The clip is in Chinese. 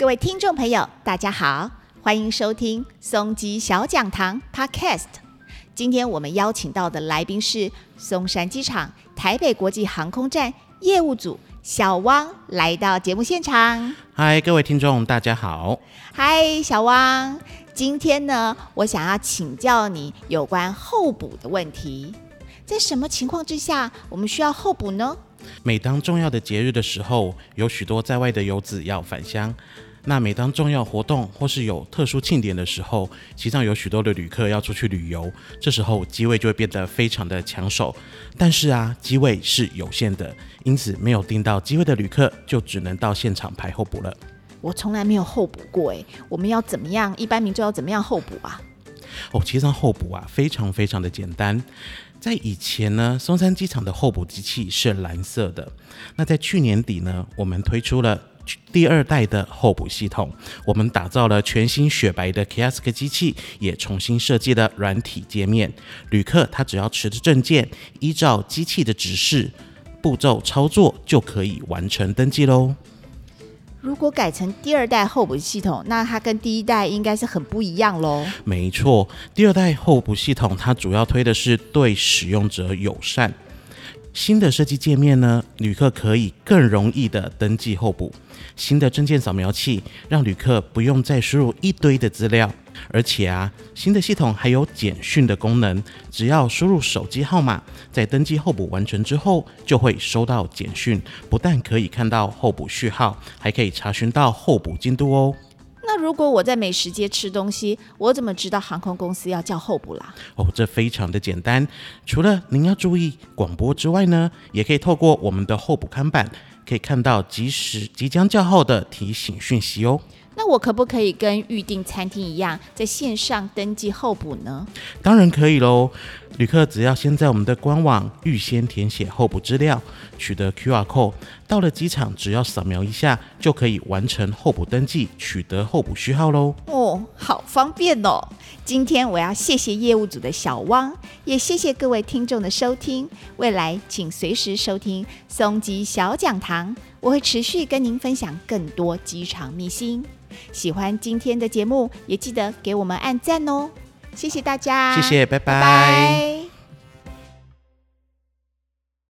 各位听众朋友，大家好，欢迎收听松鸡小讲堂 Podcast。今天我们邀请到的来宾是松山机场台北国际航空站业务组小汪，来到节目现场。嗨，各位听众，大家好。嗨，小汪，今天呢，我想要请教你有关候补的问题。在什么情况之下，我们需要候补呢？每当重要的节日的时候，有许多在外的游子要返乡。那每当重要活动或是有特殊庆典的时候，机上有许多的旅客要出去旅游，这时候机位就会变得非常的抢手。但是啊，机位是有限的，因此没有订到机位的旅客就只能到现场排候补了。我从来没有候补过，诶，我们要怎么样？一般民众要怎么样候补啊？哦，其实候补啊，非常非常的简单。在以前呢，松山机场的候补机器是蓝色的。那在去年底呢，我们推出了第二代的候补系统，我们打造了全新雪白的 Kiosk 机器，也重新设计了软体界面。旅客他只要持着证件，依照机器的指示步骤操作，就可以完成登记喽。如果改成第二代候补系统，那它跟第一代应该是很不一样喽。没错，第二代候补系统它主要推的是对使用者友善。新的设计界面呢，旅客可以更容易的登记候补。新的证件扫描器让旅客不用再输入一堆的资料，而且啊，新的系统还有简讯的功能，只要输入手机号码，在登记候补完成之后，就会收到简讯，不但可以看到候补序号，还可以查询到候补进度哦。如果我在美食街吃东西，我怎么知道航空公司要叫候补啦？哦，这非常的简单，除了您要注意广播之外呢，也可以透过我们的候补看板，可以看到即时即将叫号的提醒讯息哦。那我可不可以跟预订餐厅一样，在线上登记候补呢？当然可以喽。旅客只要先在我们的官网预先填写候补资料，取得 QR code，到了机场只要扫描一下，就可以完成候补登记，取得候补序号喽。哦，好方便哦！今天我要谢谢业务组的小汪，也谢谢各位听众的收听。未来请随时收听松吉小讲堂，我会持续跟您分享更多机场秘辛。喜欢今天的节目，也记得给我们按赞哦！谢谢大家，谢谢，拜拜。